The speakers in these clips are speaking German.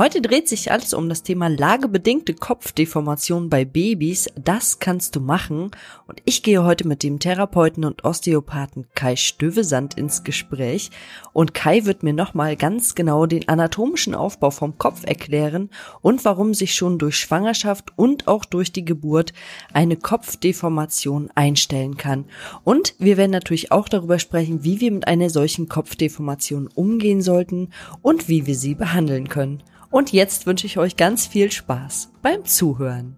Heute dreht sich alles um das Thema lagebedingte Kopfdeformation bei Babys. Das kannst du machen. Und ich gehe heute mit dem Therapeuten und Osteopathen Kai Stövesand ins Gespräch. Und Kai wird mir nochmal ganz genau den anatomischen Aufbau vom Kopf erklären und warum sich schon durch Schwangerschaft und auch durch die Geburt eine Kopfdeformation einstellen kann. Und wir werden natürlich auch darüber sprechen, wie wir mit einer solchen Kopfdeformation umgehen sollten und wie wir sie behandeln können. Und jetzt wünsche ich euch ganz viel Spaß beim Zuhören.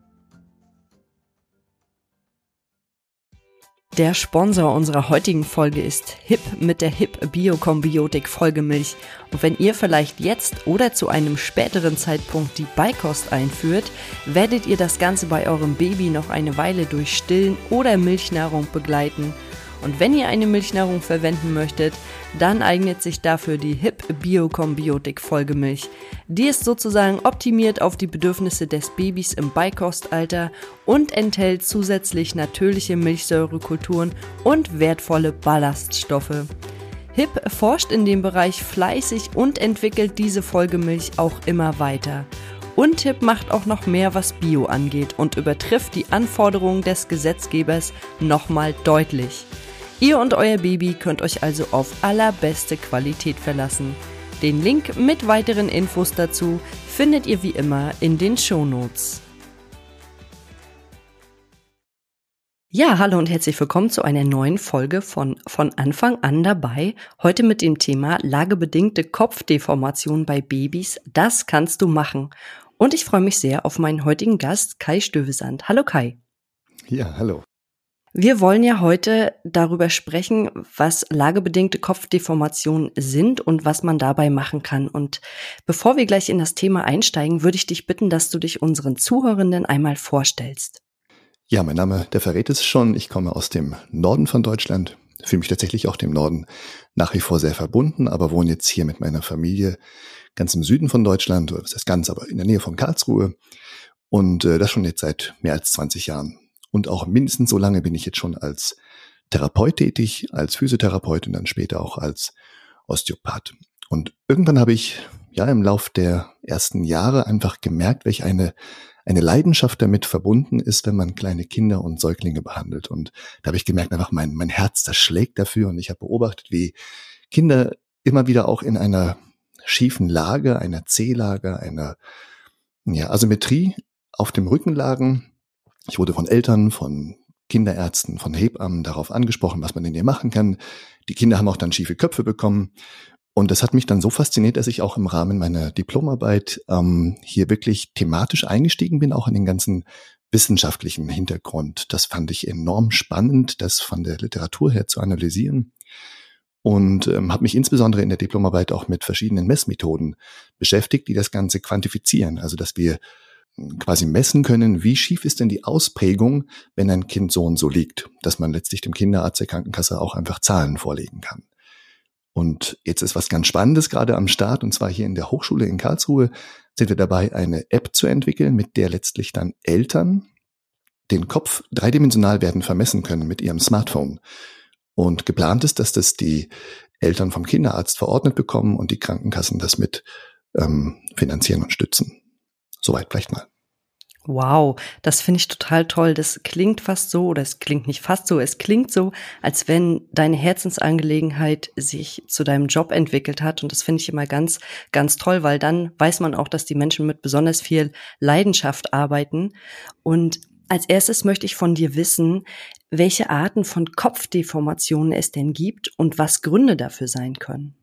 Der Sponsor unserer heutigen Folge ist HIP mit der HIP Biokombiotik Folgemilch. Und wenn ihr vielleicht jetzt oder zu einem späteren Zeitpunkt die Beikost einführt, werdet ihr das Ganze bei eurem Baby noch eine Weile durch Stillen oder Milchnahrung begleiten – und wenn ihr eine Milchnahrung verwenden möchtet, dann eignet sich dafür die HIP Biokombiotik Folgemilch. Die ist sozusagen optimiert auf die Bedürfnisse des Babys im Beikostalter und enthält zusätzlich natürliche Milchsäurekulturen und wertvolle Ballaststoffe. HIP forscht in dem Bereich fleißig und entwickelt diese Folgemilch auch immer weiter. Und HIP macht auch noch mehr, was Bio angeht und übertrifft die Anforderungen des Gesetzgebers nochmal deutlich. Ihr und euer Baby könnt euch also auf allerbeste Qualität verlassen. Den Link mit weiteren Infos dazu findet ihr wie immer in den Shownotes. Ja, hallo und herzlich willkommen zu einer neuen Folge von von Anfang an dabei. Heute mit dem Thema lagebedingte Kopfdeformation bei Babys. Das kannst du machen. Und ich freue mich sehr auf meinen heutigen Gast Kai Stövesand. Hallo Kai. Ja, hallo. Wir wollen ja heute darüber sprechen, was lagebedingte Kopfdeformationen sind und was man dabei machen kann. Und bevor wir gleich in das Thema einsteigen, würde ich dich bitten, dass du dich unseren Zuhörenden einmal vorstellst. Ja, mein Name, der verrät es schon. Ich komme aus dem Norden von Deutschland, fühle mich tatsächlich auch dem Norden nach wie vor sehr verbunden, aber wohne jetzt hier mit meiner Familie ganz im Süden von Deutschland, das heißt ganz, aber in der Nähe von Karlsruhe. Und äh, das schon jetzt seit mehr als 20 Jahren. Und auch mindestens so lange bin ich jetzt schon als Therapeut tätig, als Physiotherapeut und dann später auch als Osteopath. Und irgendwann habe ich ja im Lauf der ersten Jahre einfach gemerkt, welch eine eine Leidenschaft damit verbunden ist, wenn man kleine Kinder und Säuglinge behandelt. Und da habe ich gemerkt, einfach mein, mein Herz, das schlägt dafür. Und ich habe beobachtet, wie Kinder immer wieder auch in einer schiefen Lage, einer C-Lage, einer ja, Asymmetrie auf dem Rücken lagen ich wurde von Eltern, von Kinderärzten, von Hebammen darauf angesprochen, was man denn hier machen kann. Die Kinder haben auch dann schiefe Köpfe bekommen. Und das hat mich dann so fasziniert, dass ich auch im Rahmen meiner Diplomarbeit ähm, hier wirklich thematisch eingestiegen bin, auch in den ganzen wissenschaftlichen Hintergrund. Das fand ich enorm spannend, das von der Literatur her zu analysieren. Und ähm, habe mich insbesondere in der Diplomarbeit auch mit verschiedenen Messmethoden beschäftigt, die das Ganze quantifizieren. Also dass wir quasi messen können, wie schief ist denn die Ausprägung, wenn ein Kind so und so liegt, dass man letztlich dem Kinderarzt der Krankenkasse auch einfach Zahlen vorlegen kann. Und jetzt ist was ganz Spannendes gerade am Start, und zwar hier in der Hochschule in Karlsruhe sind wir dabei, eine App zu entwickeln, mit der letztlich dann Eltern den Kopf dreidimensional werden vermessen können mit ihrem Smartphone. Und geplant ist, dass das die Eltern vom Kinderarzt verordnet bekommen und die Krankenkassen das mit ähm, finanzieren und stützen. Soweit vielleicht mal. Wow, das finde ich total toll. Das klingt fast so, oder es klingt nicht fast so, es klingt so, als wenn deine Herzensangelegenheit sich zu deinem Job entwickelt hat. Und das finde ich immer ganz, ganz toll, weil dann weiß man auch, dass die Menschen mit besonders viel Leidenschaft arbeiten. Und als erstes möchte ich von dir wissen, welche Arten von Kopfdeformationen es denn gibt und was Gründe dafür sein können.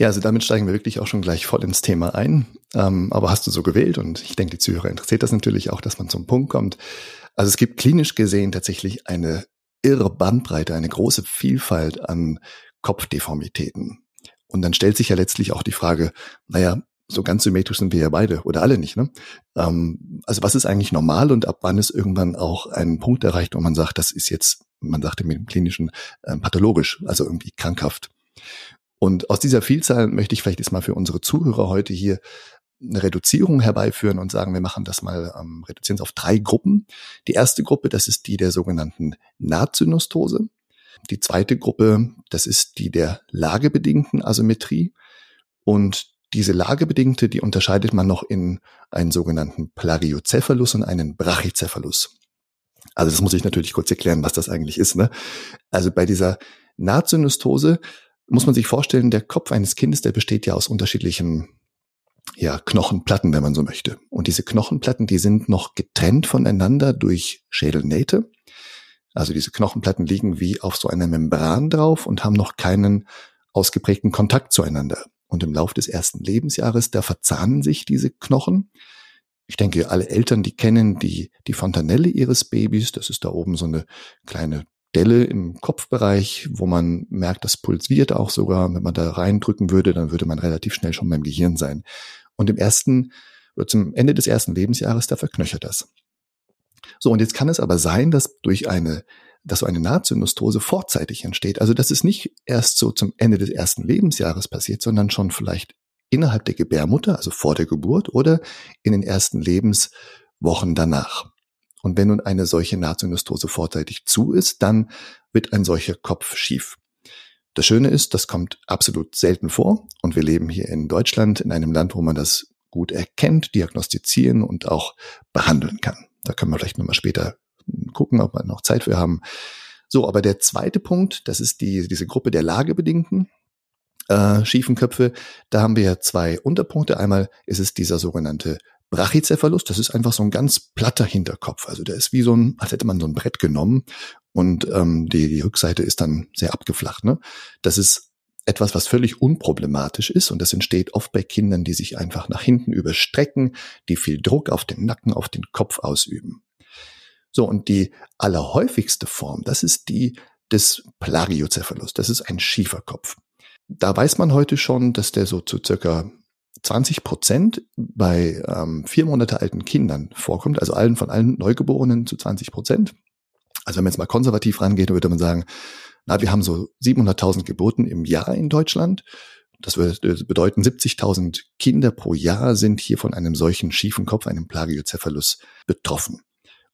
Ja, also damit steigen wir wirklich auch schon gleich voll ins Thema ein. Ähm, aber hast du so gewählt und ich denke, die Zuhörer interessiert das natürlich auch, dass man zum Punkt kommt. Also es gibt klinisch gesehen tatsächlich eine irre Bandbreite, eine große Vielfalt an Kopfdeformitäten. Und dann stellt sich ja letztlich auch die Frage, naja, so ganz symmetrisch sind wir ja beide oder alle nicht. Ne? Ähm, also was ist eigentlich normal und ab wann ist irgendwann auch ein Punkt erreicht, wo man sagt, das ist jetzt, man sagt im klinischen äh, pathologisch, also irgendwie krankhaft. Und aus dieser Vielzahl möchte ich vielleicht jetzt mal für unsere Zuhörer heute hier eine Reduzierung herbeiführen und sagen, wir machen das mal, ähm, reduzieren es auf drei Gruppen. Die erste Gruppe, das ist die der sogenannten Nahtsynostose. Die zweite Gruppe, das ist die der lagebedingten Asymmetrie. Und diese lagebedingte, die unterscheidet man noch in einen sogenannten Plagiocephalus und einen Brachycephalus. Also das muss ich natürlich kurz erklären, was das eigentlich ist. Ne? Also bei dieser Nahtsynostose muss man sich vorstellen, der Kopf eines Kindes, der besteht ja aus unterschiedlichen ja, Knochenplatten, wenn man so möchte. Und diese Knochenplatten, die sind noch getrennt voneinander durch Schädelnähte. Also diese Knochenplatten liegen wie auf so einer Membran drauf und haben noch keinen ausgeprägten Kontakt zueinander. Und im Laufe des ersten Lebensjahres, da verzahnen sich diese Knochen. Ich denke, alle Eltern, die kennen die, die Fontanelle ihres Babys. Das ist da oben so eine kleine Delle im Kopfbereich, wo man merkt, das pulsiert auch sogar. Wenn man da reindrücken würde, dann würde man relativ schnell schon beim Gehirn sein. Und im ersten, zum Ende des ersten Lebensjahres, da verknöchert das. So, und jetzt kann es aber sein, dass durch eine, dass so eine Nahtsynostose vorzeitig entsteht. Also, dass es nicht erst so zum Ende des ersten Lebensjahres passiert, sondern schon vielleicht innerhalb der Gebärmutter, also vor der Geburt oder in den ersten Lebenswochen danach. Und wenn nun eine solche Nahtsynostose vorzeitig zu ist, dann wird ein solcher Kopf schief. Das Schöne ist, das kommt absolut selten vor und wir leben hier in Deutschland in einem Land, wo man das gut erkennt, diagnostizieren und auch behandeln kann. Da können wir vielleicht nochmal später gucken, ob wir noch Zeit für haben. So, aber der zweite Punkt, das ist die, diese Gruppe der lagebedingten äh, schiefen Köpfe. Da haben wir ja zwei Unterpunkte. Einmal ist es dieser sogenannte Brachycephalus, das ist einfach so ein ganz platter Hinterkopf. Also der ist wie so ein, als hätte man so ein Brett genommen und ähm, die, die Rückseite ist dann sehr abgeflacht. Ne? Das ist etwas, was völlig unproblematisch ist und das entsteht oft bei Kindern, die sich einfach nach hinten überstrecken, die viel Druck auf den Nacken, auf den Kopf ausüben. So, und die allerhäufigste Form, das ist die des Plagiocephalus. Das ist ein Schieferkopf. Da weiß man heute schon, dass der so zu circa 20 Prozent bei ähm, vier Monate alten Kindern vorkommt, also allen von allen Neugeborenen zu 20 Prozent. Also wenn man jetzt mal konservativ rangeht, würde man sagen, na, wir haben so 700.000 Geburten im Jahr in Deutschland. Das würde bedeuten, 70.000 Kinder pro Jahr sind hier von einem solchen schiefen Kopf, einem Plagiocephalus, betroffen.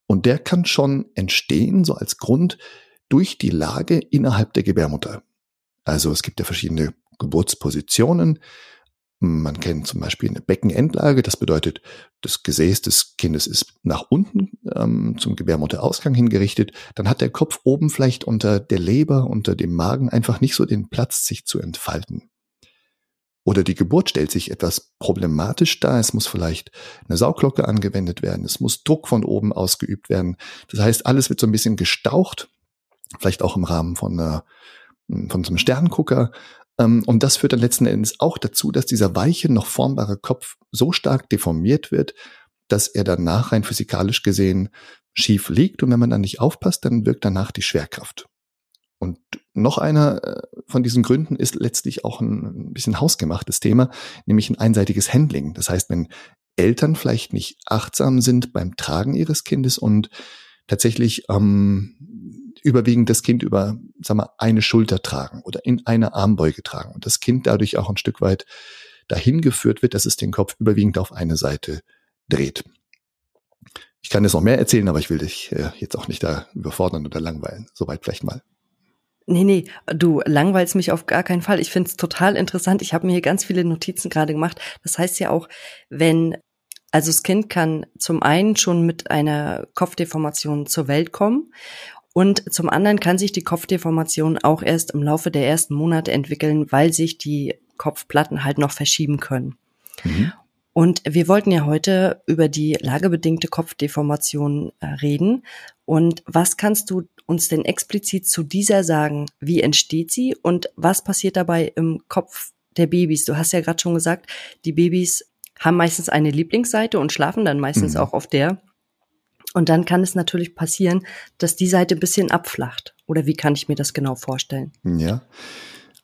Und der kann schon entstehen, so als Grund, durch die Lage innerhalb der Gebärmutter. Also es gibt ja verschiedene Geburtspositionen. Man kennt zum Beispiel eine Beckenendlage, das bedeutet, das Gesäß des Kindes ist nach unten ähm, zum Gebärmutterausgang hingerichtet. Dann hat der Kopf oben vielleicht unter der Leber, unter dem Magen einfach nicht so den Platz, sich zu entfalten. Oder die Geburt stellt sich etwas problematisch dar. Es muss vielleicht eine Sauglocke angewendet werden. Es muss Druck von oben ausgeübt werden. Das heißt, alles wird so ein bisschen gestaucht. Vielleicht auch im Rahmen von einer, von so einem Sterngucker. Ähm, und das führt dann letzten Endes auch dazu, dass dieser weiche, noch formbare Kopf so stark deformiert wird, dass er danach rein physikalisch gesehen schief liegt. Und wenn man dann nicht aufpasst, dann wirkt danach die Schwerkraft. Und noch einer äh, von diesen Gründen ist letztlich auch ein bisschen hausgemachtes Thema, nämlich ein einseitiges Handling. Das heißt, wenn Eltern vielleicht nicht achtsam sind beim Tragen ihres Kindes und tatsächlich ähm, überwiegend das Kind über, sag mal, eine Schulter tragen oder in eine Armbeuge tragen und das Kind dadurch auch ein Stück weit dahin geführt wird, dass es den Kopf überwiegend auf eine Seite dreht. Ich kann jetzt noch mehr erzählen, aber ich will dich äh, jetzt auch nicht da überfordern oder langweilen. Soweit vielleicht mal. Nee, nee, du langweilst mich auf gar keinen Fall. Ich finde es total interessant. Ich habe mir hier ganz viele Notizen gerade gemacht. Das heißt ja auch, wenn, also das Kind kann zum einen schon mit einer Kopfdeformation zur Welt kommen und zum anderen kann sich die Kopfdeformation auch erst im Laufe der ersten Monate entwickeln, weil sich die Kopfplatten halt noch verschieben können. Mhm. Und wir wollten ja heute über die lagebedingte Kopfdeformation äh, reden. Und was kannst du uns denn explizit zu dieser sagen? Wie entsteht sie und was passiert dabei im Kopf der Babys? Du hast ja gerade schon gesagt, die Babys haben meistens eine Lieblingsseite und schlafen dann meistens mhm. auch auf der. Und dann kann es natürlich passieren, dass die Seite ein bisschen abflacht. Oder wie kann ich mir das genau vorstellen? Ja,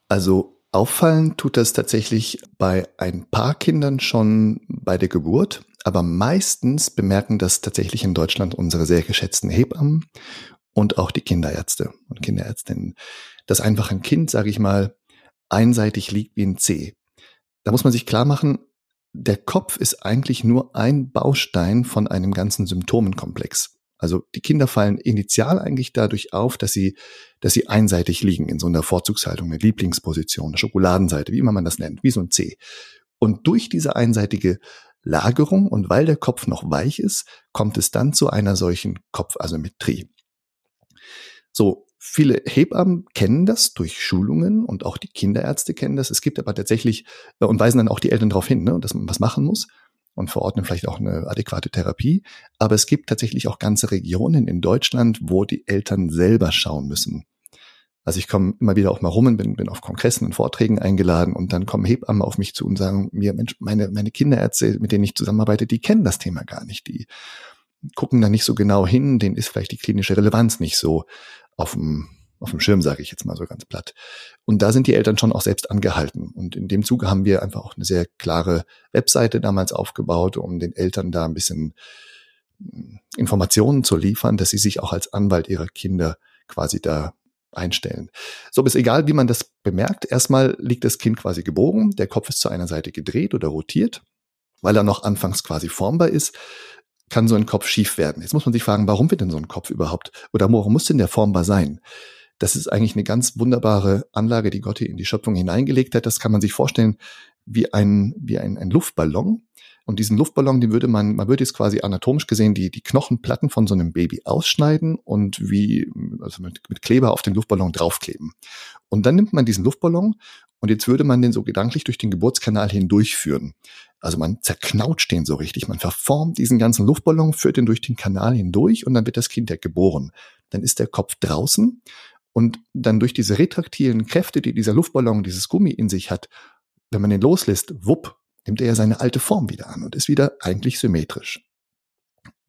also auffallen tut das tatsächlich bei ein paar Kindern schon bei der Geburt. Aber meistens bemerken das tatsächlich in Deutschland unsere sehr geschätzten Hebammen und auch die Kinderärzte und Kinderärztinnen. Dass einfach ein Kind, sage ich mal, einseitig liegt wie ein C. Da muss man sich klar machen, der Kopf ist eigentlich nur ein Baustein von einem ganzen Symptomenkomplex. Also die Kinder fallen initial eigentlich dadurch auf, dass sie, dass sie einseitig liegen in so einer Vorzugshaltung, eine Lieblingsposition, eine Schokoladenseite, wie immer man das nennt, wie so ein C. Und durch diese einseitige Lagerung und weil der Kopf noch weich ist, kommt es dann zu einer solchen Kopfasymmetrie. So, viele Hebammen kennen das durch Schulungen und auch die Kinderärzte kennen das. Es gibt aber tatsächlich äh, und weisen dann auch die Eltern darauf hin, ne, dass man was machen muss und verordnen vielleicht auch eine adäquate Therapie. Aber es gibt tatsächlich auch ganze Regionen in Deutschland, wo die Eltern selber schauen müssen. Also ich komme immer wieder auch mal rum und bin, bin auf Kongressen und Vorträgen eingeladen und dann kommen Hebammen auf mich zu und sagen mir, Mensch, meine, meine Kinderärzte, mit denen ich zusammenarbeite, die kennen das Thema gar nicht. Die gucken da nicht so genau hin, denen ist vielleicht die klinische Relevanz nicht so auf dem, auf dem Schirm, sage ich jetzt mal so ganz platt. Und da sind die Eltern schon auch selbst angehalten. Und in dem Zuge haben wir einfach auch eine sehr klare Webseite damals aufgebaut, um den Eltern da ein bisschen hm, Informationen zu liefern, dass sie sich auch als Anwalt ihrer Kinder quasi da einstellen. So, ist egal, wie man das bemerkt. Erstmal liegt das Kind quasi gebogen, der Kopf ist zu einer Seite gedreht oder rotiert, weil er noch anfangs quasi formbar ist kann so ein Kopf schief werden. Jetzt muss man sich fragen, warum wird denn so ein Kopf überhaupt oder warum muss denn der formbar sein? Das ist eigentlich eine ganz wunderbare Anlage, die Gott hier in die Schöpfung hineingelegt hat. Das kann man sich vorstellen wie ein, wie ein, ein Luftballon. Und diesen Luftballon, den würde man, man würde jetzt quasi anatomisch gesehen die, die Knochenplatten von so einem Baby ausschneiden und wie, also mit, mit Kleber auf den Luftballon draufkleben. Und dann nimmt man diesen Luftballon und jetzt würde man den so gedanklich durch den Geburtskanal hindurchführen. Also man zerknautscht den so richtig, man verformt diesen ganzen Luftballon, führt den durch den Kanal hindurch und dann wird das Kind ja geboren. Dann ist der Kopf draußen und dann durch diese retraktilen Kräfte, die dieser Luftballon, dieses Gummi in sich hat, wenn man den loslässt, wupp, nimmt er ja seine alte Form wieder an und ist wieder eigentlich symmetrisch.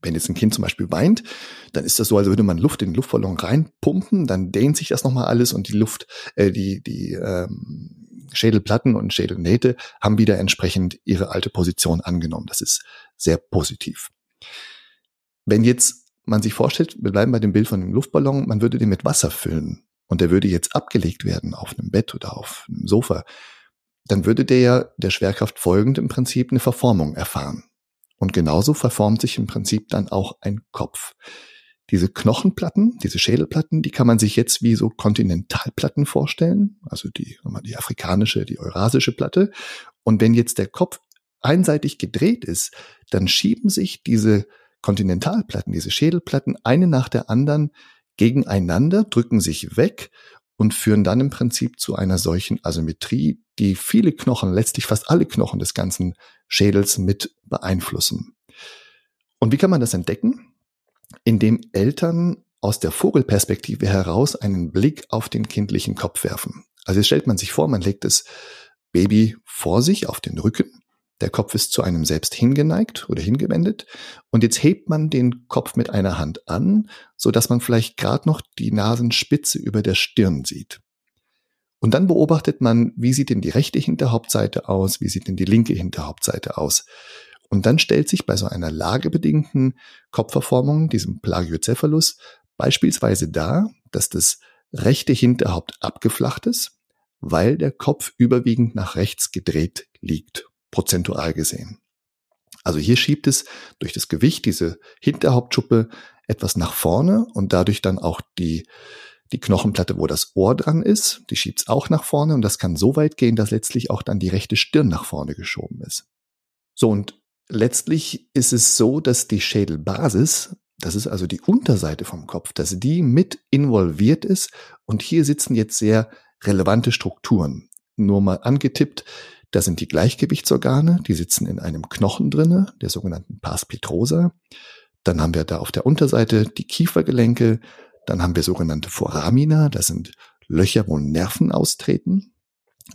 Wenn jetzt ein Kind zum Beispiel weint, dann ist das so, als würde man Luft in den Luftballon reinpumpen, dann dehnt sich das nochmal alles und die Luft, äh, die, die ähm, Schädelplatten und Schädelnähte haben wieder entsprechend ihre alte Position angenommen. Das ist sehr positiv. Wenn jetzt man sich vorstellt, wir bleiben bei dem Bild von dem Luftballon, man würde den mit Wasser füllen und der würde jetzt abgelegt werden auf einem Bett oder auf einem Sofa, dann würde der ja der Schwerkraft folgend im Prinzip eine Verformung erfahren. Und genauso verformt sich im Prinzip dann auch ein Kopf. Diese Knochenplatten, diese Schädelplatten, die kann man sich jetzt wie so Kontinentalplatten vorstellen, also die, die afrikanische, die eurasische Platte. Und wenn jetzt der Kopf einseitig gedreht ist, dann schieben sich diese Kontinentalplatten, diese Schädelplatten eine nach der anderen gegeneinander, drücken sich weg und führen dann im Prinzip zu einer solchen Asymmetrie, die viele Knochen, letztlich fast alle Knochen des ganzen Schädels mit beeinflussen. Und wie kann man das entdecken? Indem Eltern aus der Vogelperspektive heraus einen Blick auf den kindlichen Kopf werfen. Also jetzt stellt man sich vor, man legt das Baby vor sich auf den Rücken, der Kopf ist zu einem selbst hingeneigt oder hingewendet und jetzt hebt man den Kopf mit einer Hand an, so dass man vielleicht gerade noch die Nasenspitze über der Stirn sieht. Und dann beobachtet man, wie sieht denn die rechte Hinterhauptseite aus, wie sieht denn die linke Hinterhauptseite aus. Und dann stellt sich bei so einer lagebedingten Kopfverformung, diesem Plagiocephalus, beispielsweise dar, dass das rechte Hinterhaupt abgeflacht ist, weil der Kopf überwiegend nach rechts gedreht liegt, prozentual gesehen. Also hier schiebt es durch das Gewicht diese Hinterhauptschuppe etwas nach vorne und dadurch dann auch die die Knochenplatte, wo das Ohr dran ist, die schiebt's auch nach vorne und das kann so weit gehen, dass letztlich auch dann die rechte Stirn nach vorne geschoben ist. So und letztlich ist es so, dass die Schädelbasis, das ist also die Unterseite vom Kopf, dass die mit involviert ist und hier sitzen jetzt sehr relevante Strukturen. Nur mal angetippt, da sind die Gleichgewichtsorgane, die sitzen in einem Knochen drinne, der sogenannten Pars petrosa. Dann haben wir da auf der Unterseite die Kiefergelenke, dann haben wir sogenannte Foramina, das sind Löcher, wo Nerven austreten,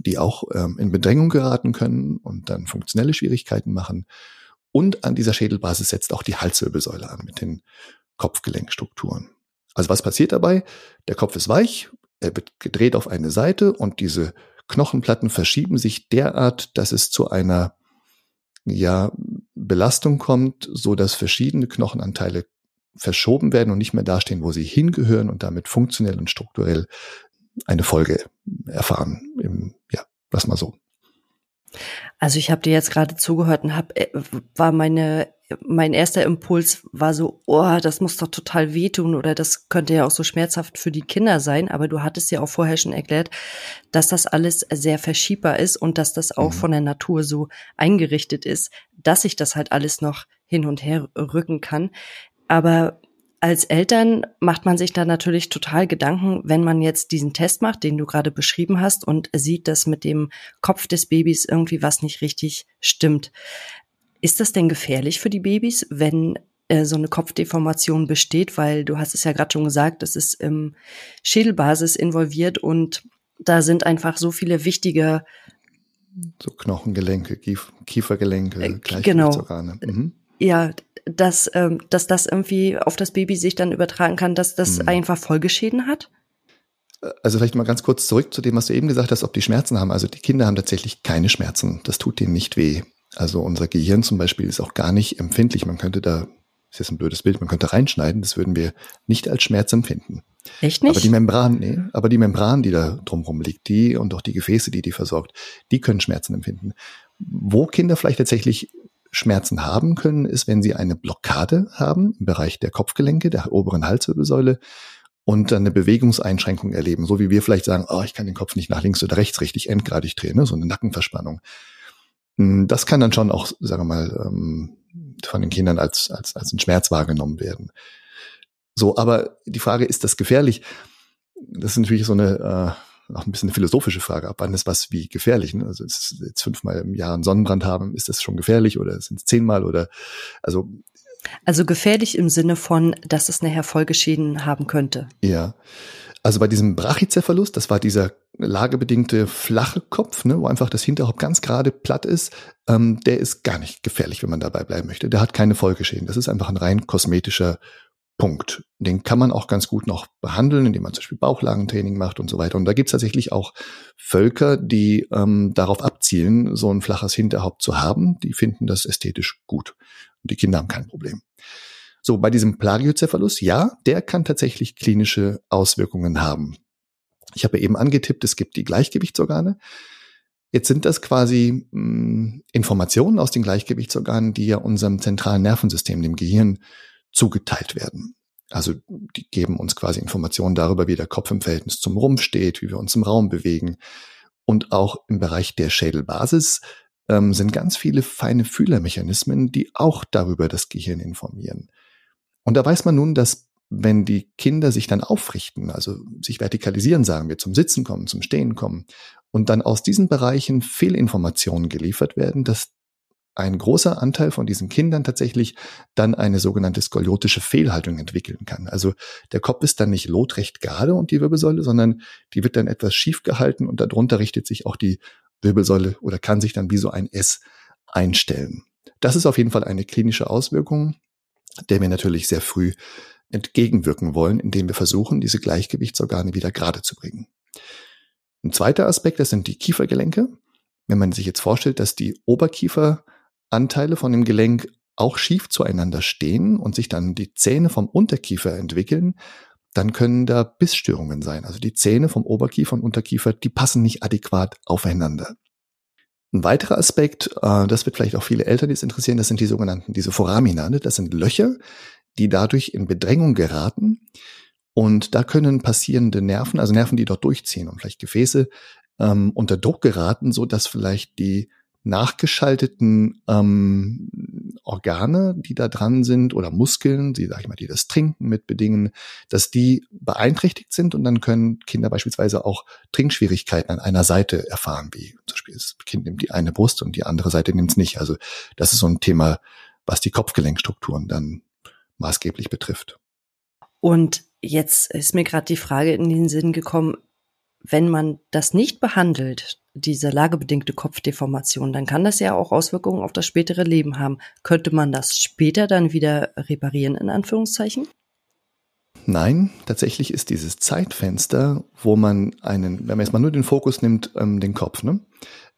die auch ähm, in Bedrängung geraten können und dann funktionelle Schwierigkeiten machen. Und an dieser Schädelbasis setzt auch die Halswirbelsäule an mit den Kopfgelenkstrukturen. Also was passiert dabei? Der Kopf ist weich, er wird gedreht auf eine Seite und diese Knochenplatten verschieben sich derart, dass es zu einer ja, Belastung kommt, so dass verschiedene Knochenanteile verschoben werden und nicht mehr dastehen, wo sie hingehören und damit funktionell und strukturell eine Folge erfahren. Im, ja, lass mal so. Also ich habe dir jetzt gerade zugehört und hab, äh, war meine mein erster Impuls war so, oh, das muss doch total wehtun oder das könnte ja auch so schmerzhaft für die Kinder sein. Aber du hattest ja auch vorher schon erklärt, dass das alles sehr verschiebbar ist und dass das auch mhm. von der Natur so eingerichtet ist, dass sich das halt alles noch hin und her rücken kann. Aber als Eltern macht man sich da natürlich total Gedanken, wenn man jetzt diesen Test macht, den du gerade beschrieben hast und sieht, dass mit dem Kopf des Babys irgendwie was nicht richtig stimmt. Ist das denn gefährlich für die Babys, wenn äh, so eine Kopfdeformation besteht? Weil du hast es ja gerade schon gesagt, es ist im Schädelbasis involviert und da sind einfach so viele wichtige so Knochengelenke, Kief Kiefergelenke, äh, genau. Mhm. Ja, dass, ähm, dass das irgendwie auf das Baby sich dann übertragen kann, dass das mhm. einfach Folgeschäden hat? Also vielleicht mal ganz kurz zurück zu dem, was du eben gesagt hast, ob die Schmerzen haben. Also die Kinder haben tatsächlich keine Schmerzen. Das tut denen nicht weh. Also unser Gehirn zum Beispiel ist auch gar nicht empfindlich. Man könnte da, das ist jetzt ein blödes Bild, man könnte reinschneiden, das würden wir nicht als Schmerz empfinden. Echt nicht? Aber die Membran, nee, aber die Membran, die da drumherum liegt, die und auch die Gefäße, die die versorgt, die können Schmerzen empfinden. Wo Kinder vielleicht tatsächlich Schmerzen haben können, ist, wenn sie eine Blockade haben im Bereich der Kopfgelenke, der oberen Halswirbelsäule und dann eine Bewegungseinschränkung erleben, so wie wir vielleicht sagen, oh, ich kann den Kopf nicht nach links oder rechts richtig endgradig drehen, ne? so eine Nackenverspannung. Hm, das kann dann schon auch, sagen wir mal, ähm, von den Kindern als, als, als ein Schmerz wahrgenommen werden. So, aber die Frage, ist das gefährlich? Das ist natürlich so eine, äh, auch ein bisschen eine philosophische Frage. Ab wann ist was wie gefährlich? Ne? Also ist jetzt fünfmal im Jahr einen Sonnenbrand haben, ist das schon gefährlich oder sind es zehnmal oder also also gefährlich im Sinne von, dass es nachher Folgeschäden haben könnte. Ja. Also bei diesem Brachycephalus, das war dieser lagebedingte flache Kopf, ne, wo einfach das Hinterhaupt ganz gerade platt ist, ähm, der ist gar nicht gefährlich, wenn man dabei bleiben möchte. Der hat keine Folgeschäden. Das ist einfach ein rein kosmetischer Punkt. Den kann man auch ganz gut noch behandeln, indem man zum Beispiel Bauchlagentraining macht und so weiter. Und da gibt es tatsächlich auch Völker, die ähm, darauf abzielen, so ein flaches Hinterhaupt zu haben. Die finden das ästhetisch gut. Und die Kinder haben kein Problem. So, bei diesem Plagiocephalus, ja, der kann tatsächlich klinische Auswirkungen haben. Ich habe eben angetippt, es gibt die Gleichgewichtsorgane. Jetzt sind das quasi mh, hm, Informationen aus den Gleichgewichtsorganen, die ja unserem zentralen Nervensystem, dem Gehirn, zugeteilt werden. Also die geben uns quasi Informationen darüber, wie der Kopf im Verhältnis zum Rumpf steht, wie wir uns im Raum bewegen. Und auch im Bereich der Schädelbasis ähm, sind ganz viele feine Fühlermechanismen, die auch darüber das Gehirn informieren. Und da weiß man nun, dass wenn die Kinder sich dann aufrichten, also sich vertikalisieren, sagen wir, zum Sitzen kommen, zum Stehen kommen, und dann aus diesen Bereichen Fehlinformationen geliefert werden, dass ein großer Anteil von diesen Kindern tatsächlich dann eine sogenannte skoliotische Fehlhaltung entwickeln kann. Also der Kopf ist dann nicht lotrecht gerade und die Wirbelsäule, sondern die wird dann etwas schief gehalten und darunter richtet sich auch die Wirbelsäule oder kann sich dann wie so ein S einstellen. Das ist auf jeden Fall eine klinische Auswirkung der wir natürlich sehr früh entgegenwirken wollen, indem wir versuchen, diese Gleichgewichtsorgane wieder gerade zu bringen. Ein zweiter Aspekt, das sind die Kiefergelenke. Wenn man sich jetzt vorstellt, dass die Oberkieferanteile von dem Gelenk auch schief zueinander stehen und sich dann die Zähne vom Unterkiefer entwickeln, dann können da Bissstörungen sein. Also die Zähne vom Oberkiefer und Unterkiefer, die passen nicht adäquat aufeinander. Ein weiterer Aspekt, äh, das wird vielleicht auch viele Eltern jetzt interessieren, das sind die sogenannten, diese Foramina. Ne? Das sind Löcher, die dadurch in Bedrängung geraten. Und da können passierende Nerven, also Nerven, die dort durchziehen und vielleicht Gefäße, ähm, unter Druck geraten, so dass vielleicht die nachgeschalteten ähm, Organe, die da dran sind, oder Muskeln, die, sag ich mal, die das Trinken mit bedingen, dass die beeinträchtigt sind und dann können Kinder beispielsweise auch Trinkschwierigkeiten an einer Seite erfahren, wie zum Beispiel das Kind nimmt die eine Brust und die andere Seite nimmt es nicht. Also das ist so ein Thema, was die Kopfgelenkstrukturen dann maßgeblich betrifft. Und jetzt ist mir gerade die Frage in den Sinn gekommen, wenn man das nicht behandelt, diese lagebedingte Kopfdeformation, dann kann das ja auch Auswirkungen auf das spätere Leben haben. Könnte man das später dann wieder reparieren, in Anführungszeichen? Nein, tatsächlich ist dieses Zeitfenster, wo man einen, wenn man jetzt mal nur den Fokus nimmt, ähm, den Kopf, ne?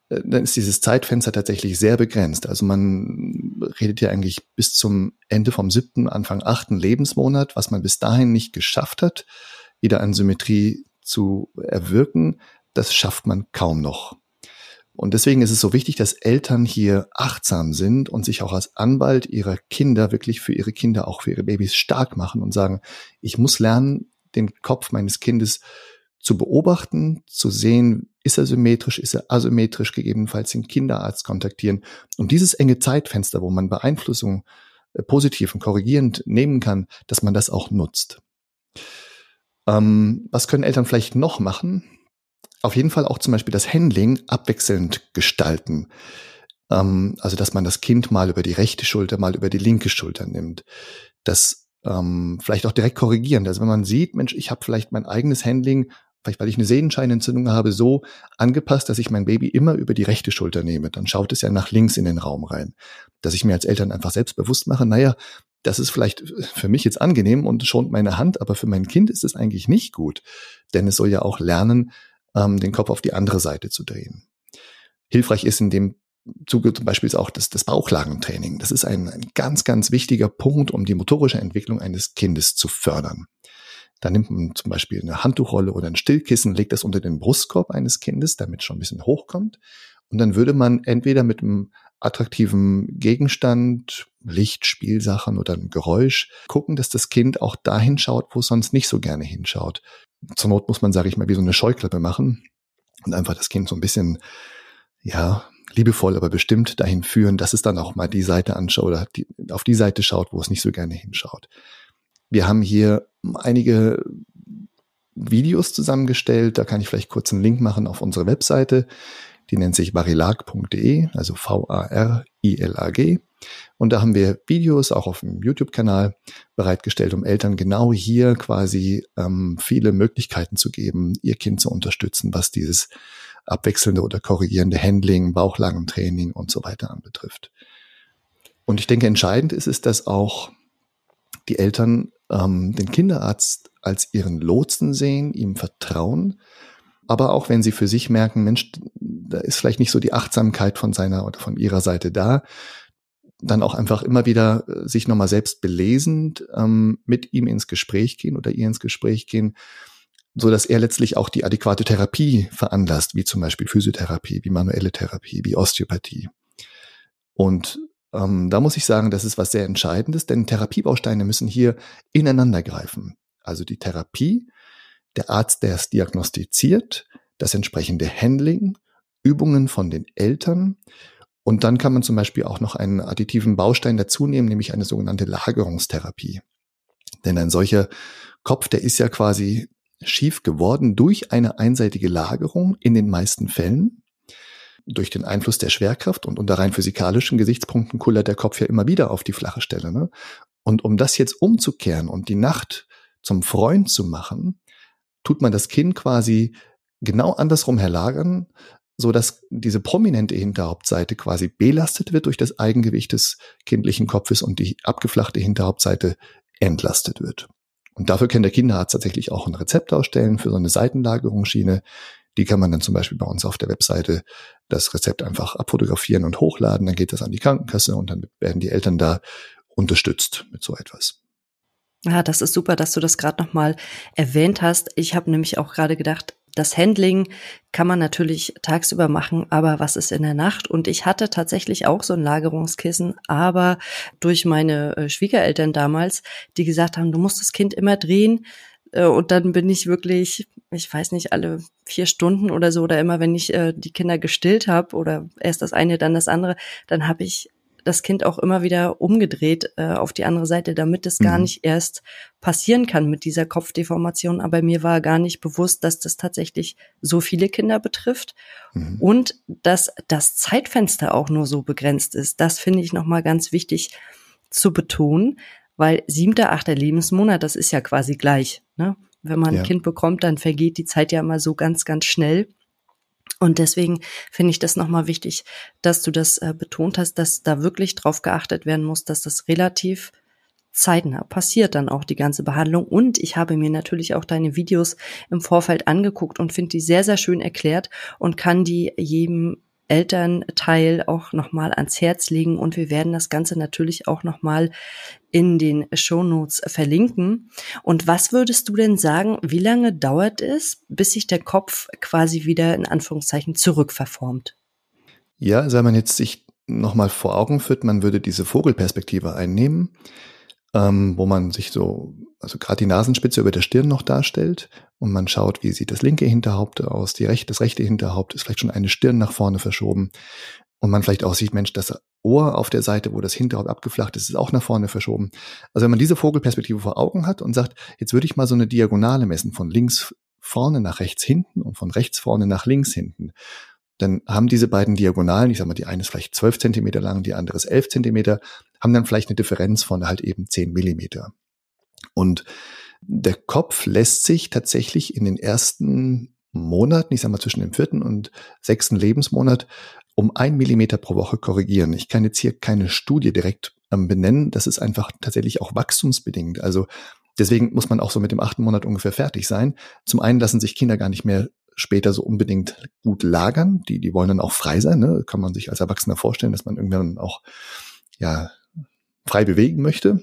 Äh, dann ist dieses Zeitfenster tatsächlich sehr begrenzt. Also man redet ja eigentlich bis zum Ende vom siebten, Anfang achten Lebensmonat, was man bis dahin nicht geschafft hat, wieder an Symmetrie zu erwirken, das schafft man kaum noch. Und deswegen ist es so wichtig, dass Eltern hier achtsam sind und sich auch als Anwalt ihrer Kinder wirklich für ihre Kinder, auch für ihre Babys stark machen und sagen, ich muss lernen, den Kopf meines Kindes zu beobachten, zu sehen, ist er symmetrisch, ist er asymmetrisch, gegebenenfalls den Kinderarzt kontaktieren. Und dieses enge Zeitfenster, wo man Beeinflussung äh, positiv und korrigierend nehmen kann, dass man das auch nutzt. Ähm, was können Eltern vielleicht noch machen? Auf jeden Fall auch zum Beispiel das Handling abwechselnd gestalten. Ähm, also, dass man das Kind mal über die rechte Schulter, mal über die linke Schulter nimmt. Das ähm, vielleicht auch direkt korrigieren. Also wenn man sieht, Mensch, ich habe vielleicht mein eigenes Handling vielleicht weil ich eine Sehenscheinentzündung habe, so angepasst, dass ich mein Baby immer über die rechte Schulter nehme. Dann schaut es ja nach links in den Raum rein. Dass ich mir als Eltern einfach selbstbewusst mache, naja, das ist vielleicht für mich jetzt angenehm und schont meine Hand, aber für mein Kind ist es eigentlich nicht gut. Denn es soll ja auch lernen, ähm, den Kopf auf die andere Seite zu drehen. Hilfreich ist in dem Zuge zum Beispiel auch das, das Bauchlagentraining. Das ist ein, ein ganz, ganz wichtiger Punkt, um die motorische Entwicklung eines Kindes zu fördern. Da nimmt man zum Beispiel eine Handtuchrolle oder ein Stillkissen, legt das unter den Brustkorb eines Kindes, damit schon ein bisschen hochkommt. Und dann würde man entweder mit einem attraktiven Gegenstand, Licht, Spielsachen oder ein Geräusch gucken, dass das Kind auch dahin schaut, wo es sonst nicht so gerne hinschaut. Zur Not muss man, sage ich mal, wie so eine Scheuklappe machen und einfach das Kind so ein bisschen, ja, liebevoll, aber bestimmt dahin führen, dass es dann auch mal die Seite anschaut oder die, auf die Seite schaut, wo es nicht so gerne hinschaut. Wir haben hier einige Videos zusammengestellt. Da kann ich vielleicht kurz einen Link machen auf unsere Webseite. Die nennt sich varilag.de, also V-A-R-I-L-A-G. Und da haben wir Videos auch auf dem YouTube-Kanal bereitgestellt, um Eltern genau hier quasi ähm, viele Möglichkeiten zu geben, ihr Kind zu unterstützen, was dieses abwechselnde oder korrigierende Handling, Bauchlagentraining und so weiter anbetrifft. Und ich denke, entscheidend ist es, dass auch die Eltern ähm, den Kinderarzt als ihren Lotsen sehen, ihm vertrauen, aber auch wenn sie für sich merken, Mensch, da ist vielleicht nicht so die Achtsamkeit von seiner oder von ihrer Seite da, dann auch einfach immer wieder äh, sich nochmal selbst belesend ähm, mit ihm ins Gespräch gehen oder ihr ins Gespräch gehen, so dass er letztlich auch die adäquate Therapie veranlasst, wie zum Beispiel Physiotherapie, wie manuelle Therapie, wie Osteopathie. Und ähm, da muss ich sagen, das ist was sehr Entscheidendes, denn Therapiebausteine müssen hier ineinander greifen. Also die Therapie, der Arzt, der es diagnostiziert, das entsprechende Handling, Übungen von den Eltern und dann kann man zum Beispiel auch noch einen additiven Baustein dazu nehmen, nämlich eine sogenannte Lagerungstherapie. Denn ein solcher Kopf, der ist ja quasi schief geworden durch eine einseitige Lagerung in den meisten Fällen durch den Einfluss der Schwerkraft und unter rein physikalischen Gesichtspunkten kullert der Kopf ja immer wieder auf die flache Stelle. Ne? Und um das jetzt umzukehren und die Nacht zum Freund zu machen, tut man das Kind quasi genau andersrum herlagern, so dass diese prominente Hinterhauptseite quasi belastet wird durch das Eigengewicht des kindlichen Kopfes und die abgeflachte Hinterhauptseite entlastet wird. Und dafür kann der Kinderarzt tatsächlich auch ein Rezept ausstellen für so eine Seitenlagerungsschiene, die kann man dann zum Beispiel bei uns auf der Webseite das Rezept einfach abfotografieren und hochladen. Dann geht das an die Krankenkasse und dann werden die Eltern da unterstützt mit so etwas. Ja, das ist super, dass du das gerade nochmal erwähnt hast. Ich habe nämlich auch gerade gedacht, das Handling kann man natürlich tagsüber machen, aber was ist in der Nacht? Und ich hatte tatsächlich auch so ein Lagerungskissen, aber durch meine äh, Schwiegereltern damals, die gesagt haben, du musst das Kind immer drehen, äh, und dann bin ich wirklich, ich weiß nicht, alle vier Stunden oder so, oder immer, wenn ich äh, die Kinder gestillt habe oder erst das eine, dann das andere, dann habe ich das Kind auch immer wieder umgedreht äh, auf die andere Seite, damit es mhm. gar nicht erst passieren kann mit dieser Kopfdeformation. Aber mir war gar nicht bewusst, dass das tatsächlich so viele Kinder betrifft mhm. und dass das Zeitfenster auch nur so begrenzt ist. Das finde ich nochmal ganz wichtig zu betonen, weil siebter, achter Lebensmonat, das ist ja quasi gleich. Ne? Wenn man ja. ein Kind bekommt, dann vergeht die Zeit ja immer so ganz, ganz schnell. Und deswegen finde ich das nochmal wichtig, dass du das äh, betont hast, dass da wirklich drauf geachtet werden muss, dass das relativ zeitnah passiert dann auch die ganze Behandlung. Und ich habe mir natürlich auch deine Videos im Vorfeld angeguckt und finde die sehr, sehr schön erklärt und kann die jedem Elternteil auch nochmal ans Herz legen und wir werden das Ganze natürlich auch nochmal in den Shownotes verlinken. Und was würdest du denn sagen, wie lange dauert es, bis sich der Kopf quasi wieder in Anführungszeichen zurückverformt? Ja, also man jetzt sich nochmal vor Augen führt, man würde diese Vogelperspektive einnehmen, ähm, wo man sich so, also gerade die Nasenspitze über der Stirn noch darstellt und man schaut, wie sieht das linke Hinterhaupt aus, die rechte, das rechte Hinterhaupt ist vielleicht schon eine Stirn nach vorne verschoben und man vielleicht auch sieht, Mensch, das Ohr auf der Seite, wo das Hinterhaupt abgeflacht ist, ist auch nach vorne verschoben. Also wenn man diese Vogelperspektive vor Augen hat und sagt, jetzt würde ich mal so eine Diagonale messen von links vorne nach rechts hinten und von rechts vorne nach links hinten, dann haben diese beiden Diagonalen, ich sag mal, die eine ist vielleicht zwölf Zentimeter lang, die andere ist elf Zentimeter, haben dann vielleicht eine Differenz von halt eben zehn Millimeter. Und der Kopf lässt sich tatsächlich in den ersten Monaten, ich sag mal zwischen dem vierten und sechsten Lebensmonat, um ein Millimeter pro Woche korrigieren. Ich kann jetzt hier keine Studie direkt ähm, benennen. Das ist einfach tatsächlich auch wachstumsbedingt. Also deswegen muss man auch so mit dem achten Monat ungefähr fertig sein. Zum einen lassen sich Kinder gar nicht mehr später so unbedingt gut lagern. Die, die wollen dann auch frei sein. Ne? Kann man sich als Erwachsener vorstellen, dass man irgendwann auch ja frei bewegen möchte.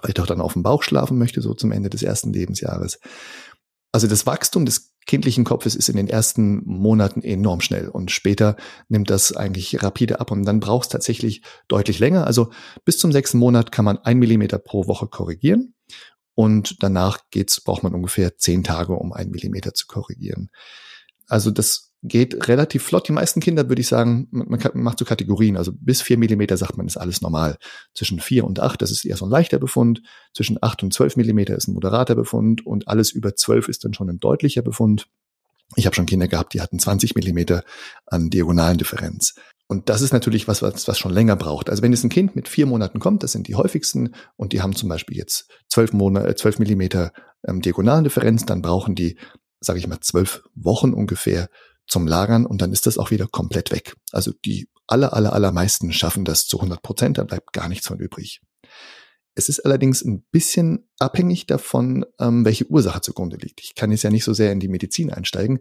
Vielleicht auch dann auf dem Bauch schlafen möchte, so zum Ende des ersten Lebensjahres. Also das Wachstum des kindlichen Kopfes ist in den ersten Monaten enorm schnell und später nimmt das eigentlich rapide ab und dann braucht es tatsächlich deutlich länger. Also bis zum sechsten Monat kann man ein Millimeter pro Woche korrigieren und danach geht's, braucht man ungefähr zehn Tage, um einen Millimeter zu korrigieren. Also das geht relativ flott. Die meisten Kinder würde ich sagen, man, man macht so Kategorien. Also bis vier Millimeter sagt man, ist alles normal. Zwischen vier und acht, das ist eher so ein leichter Befund. Zwischen acht und zwölf Millimeter ist ein moderater Befund und alles über zwölf ist dann schon ein deutlicher Befund. Ich habe schon Kinder gehabt, die hatten 20 Millimeter an diagonalen Differenz. Und das ist natürlich was, was, was schon länger braucht. Also wenn jetzt ein Kind mit vier Monaten kommt, das sind die häufigsten, und die haben zum Beispiel jetzt zwölf Monate, zwölf Millimeter ähm, diagonalen Differenz, dann brauchen die, sage ich mal, zwölf Wochen ungefähr zum Lagern und dann ist das auch wieder komplett weg. Also die aller, aller, allermeisten schaffen das zu 100 Prozent, da bleibt gar nichts von übrig. Es ist allerdings ein bisschen abhängig davon, ähm, welche Ursache zugrunde liegt. Ich kann jetzt ja nicht so sehr in die Medizin einsteigen,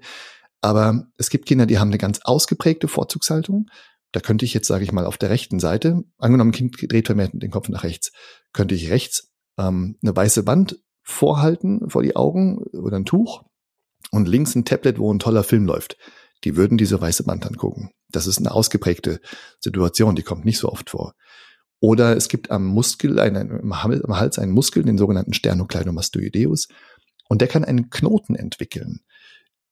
aber es gibt Kinder, die haben eine ganz ausgeprägte Vorzugshaltung. Da könnte ich jetzt, sage ich mal, auf der rechten Seite, angenommen, Kind dreht vermehrt den Kopf nach rechts, könnte ich rechts ähm, eine weiße Wand vorhalten vor die Augen oder ein Tuch und links ein Tablet, wo ein toller Film läuft. Die würden diese weiße Wand angucken. Das ist eine ausgeprägte Situation, die kommt nicht so oft vor. Oder es gibt am Muskel, im Hals einen Muskel, den sogenannten Sternocleidomastoideus, und der kann einen Knoten entwickeln.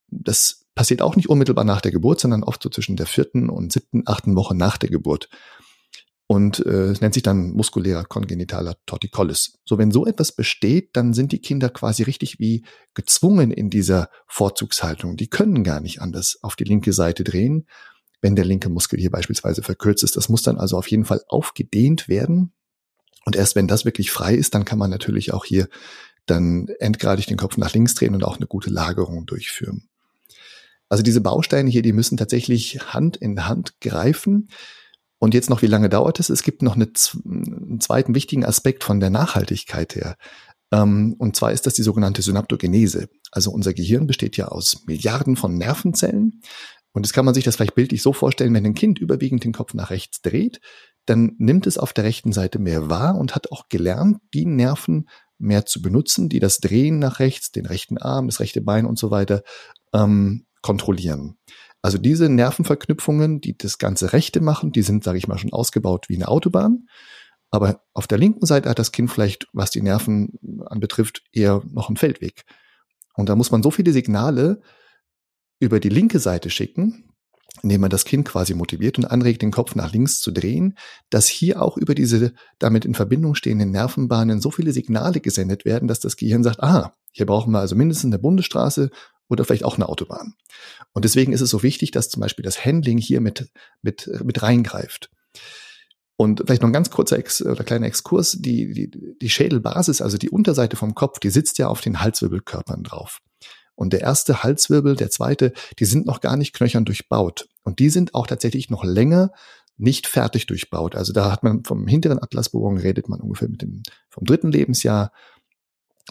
Das passiert auch nicht unmittelbar nach der Geburt, sondern oft so zwischen der vierten und siebten, achten Woche nach der Geburt. Und äh, es nennt sich dann muskulärer kongenitaler Torticollis. So, wenn so etwas besteht, dann sind die Kinder quasi richtig wie gezwungen in dieser Vorzugshaltung. Die können gar nicht anders auf die linke Seite drehen, wenn der linke Muskel hier beispielsweise verkürzt ist. Das muss dann also auf jeden Fall aufgedehnt werden. Und erst wenn das wirklich frei ist, dann kann man natürlich auch hier dann endgradig den Kopf nach links drehen und auch eine gute Lagerung durchführen. Also diese Bausteine hier, die müssen tatsächlich Hand in Hand greifen. Und jetzt noch, wie lange dauert es? Es gibt noch eine, einen zweiten wichtigen Aspekt von der Nachhaltigkeit her. Ähm, und zwar ist das die sogenannte Synaptogenese. Also unser Gehirn besteht ja aus Milliarden von Nervenzellen. Und jetzt kann man sich das vielleicht bildlich so vorstellen, wenn ein Kind überwiegend den Kopf nach rechts dreht, dann nimmt es auf der rechten Seite mehr wahr und hat auch gelernt, die Nerven mehr zu benutzen, die das Drehen nach rechts, den rechten Arm, das rechte Bein und so weiter ähm, kontrollieren. Also diese Nervenverknüpfungen, die das ganze Rechte machen, die sind, sage ich mal, schon ausgebaut wie eine Autobahn. Aber auf der linken Seite hat das Kind vielleicht, was die Nerven anbetrifft, eher noch einen Feldweg. Und da muss man so viele Signale über die linke Seite schicken, indem man das Kind quasi motiviert und anregt, den Kopf nach links zu drehen, dass hier auch über diese damit in Verbindung stehenden Nervenbahnen so viele Signale gesendet werden, dass das Gehirn sagt, ah, hier brauchen wir also mindestens eine Bundesstraße oder vielleicht auch eine Autobahn. Und deswegen ist es so wichtig, dass zum Beispiel das Handling hier mit, mit, mit reingreift. Und vielleicht noch ein ganz kurzer Ex oder kleiner Exkurs. Die, die, die Schädelbasis, also die Unterseite vom Kopf, die sitzt ja auf den Halswirbelkörpern drauf. Und der erste Halswirbel, der zweite, die sind noch gar nicht knöchern durchbaut. Und die sind auch tatsächlich noch länger nicht fertig durchbaut. Also da hat man vom hinteren Atlasbogen redet man ungefähr mit dem, vom dritten Lebensjahr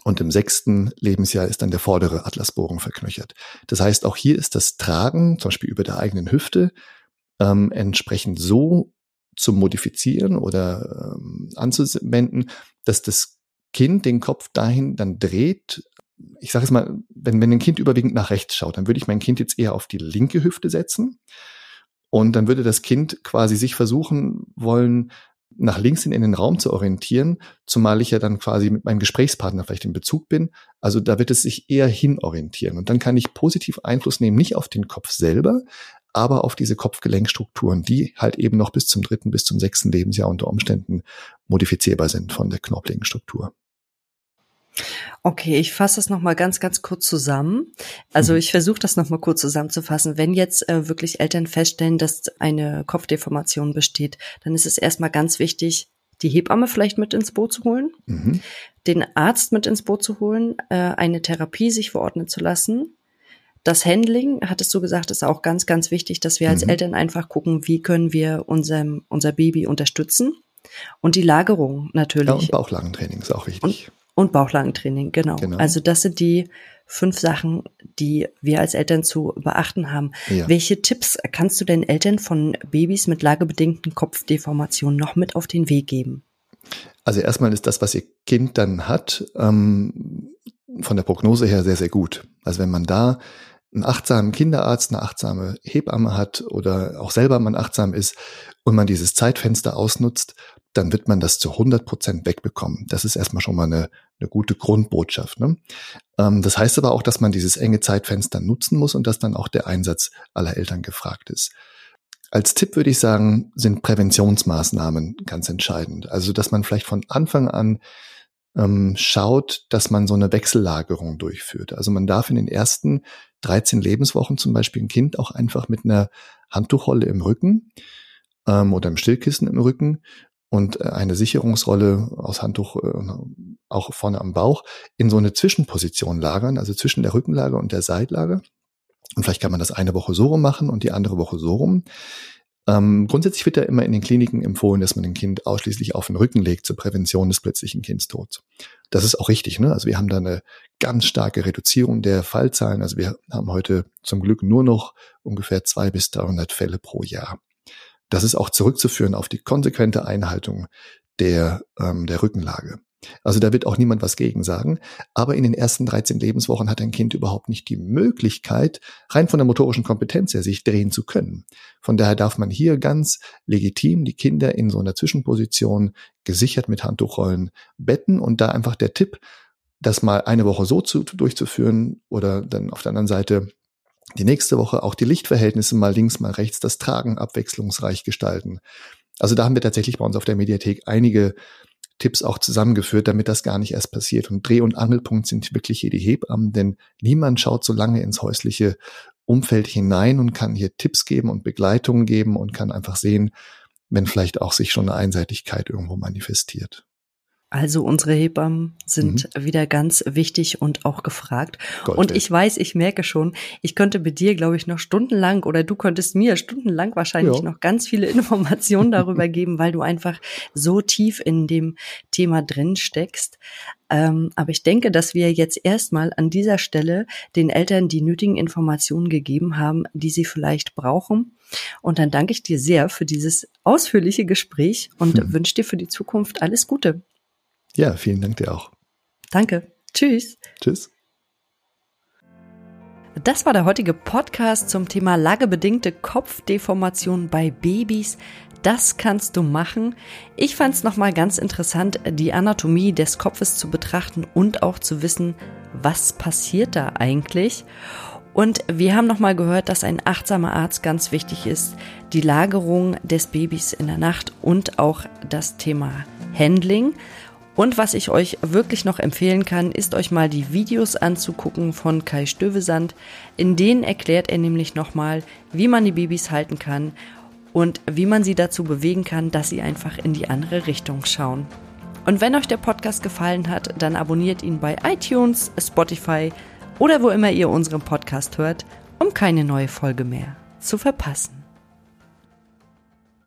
und im sechsten Lebensjahr ist dann der vordere Atlasbogen verknöchert. Das heißt, auch hier ist das Tragen, zum Beispiel über der eigenen Hüfte, ähm, entsprechend so zu modifizieren oder ähm, anzuwenden, dass das Kind den Kopf dahin dann dreht. Ich sage es mal, wenn, wenn ein Kind überwiegend nach rechts schaut, dann würde ich mein Kind jetzt eher auf die linke Hüfte setzen Und dann würde das Kind quasi sich versuchen wollen, nach links hin in den Raum zu orientieren, zumal ich ja dann quasi mit meinem Gesprächspartner vielleicht in Bezug bin. Also da wird es sich eher hinorientieren. Und dann kann ich positiv Einfluss nehmen, nicht auf den Kopf selber, aber auf diese Kopfgelenkstrukturen, die halt eben noch bis zum dritten, bis zum sechsten Lebensjahr unter Umständen modifizierbar sind von der knorpeligen Struktur. Okay, ich fasse das nochmal ganz, ganz kurz zusammen. Also mhm. ich versuche das nochmal kurz zusammenzufassen. Wenn jetzt äh, wirklich Eltern feststellen, dass eine Kopfdeformation besteht, dann ist es erstmal ganz wichtig, die Hebamme vielleicht mit ins Boot zu holen, mhm. den Arzt mit ins Boot zu holen, äh, eine Therapie sich verordnen zu lassen. Das Handling, hattest du gesagt, ist auch ganz, ganz wichtig, dass wir als mhm. Eltern einfach gucken, wie können wir unserem, unser Baby unterstützen. Und die Lagerung natürlich. Ja, und Bauchlagentraining ist auch wichtig. Und und Bauchlagentraining, genau. genau. Also das sind die fünf Sachen, die wir als Eltern zu beachten haben. Ja. Welche Tipps kannst du den Eltern von Babys mit lagebedingten Kopfdeformationen noch mit auf den Weg geben? Also erstmal ist das, was ihr Kind dann hat, ähm, von der Prognose her sehr, sehr gut. Also wenn man da einen achtsamen Kinderarzt, eine achtsame Hebamme hat oder auch selber man achtsam ist und man dieses Zeitfenster ausnutzt, dann wird man das zu 100 Prozent wegbekommen. Das ist erstmal schon mal eine, eine gute Grundbotschaft. Ne? Ähm, das heißt aber auch, dass man dieses enge Zeitfenster nutzen muss und dass dann auch der Einsatz aller Eltern gefragt ist. Als Tipp würde ich sagen, sind Präventionsmaßnahmen ganz entscheidend. Also, dass man vielleicht von Anfang an ähm, schaut, dass man so eine Wechsellagerung durchführt. Also man darf in den ersten 13 Lebenswochen zum Beispiel ein Kind auch einfach mit einer Handtuchrolle im Rücken ähm, oder im Stillkissen im Rücken und äh, eine Sicherungsrolle aus Handtuch äh, auch vorne am Bauch in so eine Zwischenposition lagern, also zwischen der Rückenlage und der Seitlage. Und vielleicht kann man das eine Woche so rum machen und die andere Woche so rum. Ähm, grundsätzlich wird ja immer in den Kliniken empfohlen, dass man ein Kind ausschließlich auf den Rücken legt zur Prävention des plötzlichen Kindstods. Das ist auch richtig. Ne? Also wir haben da eine ganz starke Reduzierung der Fallzahlen. Also wir haben heute zum Glück nur noch ungefähr zwei bis 300 Fälle pro Jahr. Das ist auch zurückzuführen auf die konsequente Einhaltung der, ähm, der Rückenlage. Also da wird auch niemand was gegen sagen. Aber in den ersten 13 Lebenswochen hat ein Kind überhaupt nicht die Möglichkeit, rein von der motorischen Kompetenz her sich drehen zu können. Von daher darf man hier ganz legitim die Kinder in so einer Zwischenposition gesichert mit Handtuchrollen betten und da einfach der Tipp, das mal eine Woche so zu, durchzuführen oder dann auf der anderen Seite die nächste Woche auch die Lichtverhältnisse mal links, mal rechts, das Tragen abwechslungsreich gestalten. Also da haben wir tatsächlich bei uns auf der Mediathek einige Tipps auch zusammengeführt, damit das gar nicht erst passiert. Und Dreh- und Angelpunkt sind wirklich hier die Hebammen, denn niemand schaut so lange ins häusliche Umfeld hinein und kann hier Tipps geben und Begleitungen geben und kann einfach sehen, wenn vielleicht auch sich schon eine Einseitigkeit irgendwo manifestiert. Also unsere Hebammen sind mhm. wieder ganz wichtig und auch gefragt. Gold und ich weiß, ich merke schon, ich könnte mit dir, glaube ich, noch stundenlang oder du könntest mir stundenlang wahrscheinlich ja. noch ganz viele Informationen darüber geben, weil du einfach so tief in dem Thema drin steckst. Ähm, aber ich denke, dass wir jetzt erstmal an dieser Stelle den Eltern die nötigen Informationen gegeben haben, die sie vielleicht brauchen. Und dann danke ich dir sehr für dieses ausführliche Gespräch und hm. wünsche dir für die Zukunft alles Gute. Ja, vielen Dank dir auch. Danke. Tschüss. Tschüss. Das war der heutige Podcast zum Thema lagebedingte Kopfdeformation bei Babys. Das kannst du machen. Ich fand es nochmal ganz interessant, die Anatomie des Kopfes zu betrachten und auch zu wissen, was passiert da eigentlich. Und wir haben nochmal gehört, dass ein achtsamer Arzt ganz wichtig ist, die Lagerung des Babys in der Nacht und auch das Thema Handling. Und was ich euch wirklich noch empfehlen kann, ist euch mal die Videos anzugucken von Kai Stövesand. In denen erklärt er nämlich nochmal, wie man die Babys halten kann und wie man sie dazu bewegen kann, dass sie einfach in die andere Richtung schauen. Und wenn euch der Podcast gefallen hat, dann abonniert ihn bei iTunes, Spotify oder wo immer ihr unseren Podcast hört, um keine neue Folge mehr zu verpassen.